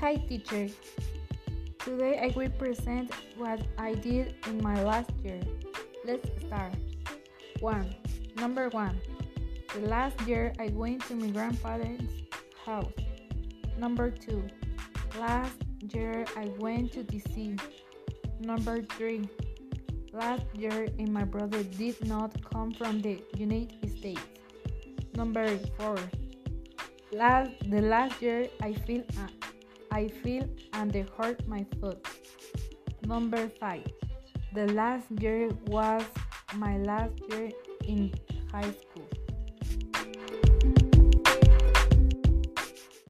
Hi teacher. Today I will present what I did in my last year. Let's start. 1. Number 1. The last year I went to my grandparents' house. Number 2. Last year I went to DC. Number 3. Last year and my brother did not come from the United States. Number 4. Last the last year I feel I feel and they hurt my foot. Number 5. The last year was my last year in high school.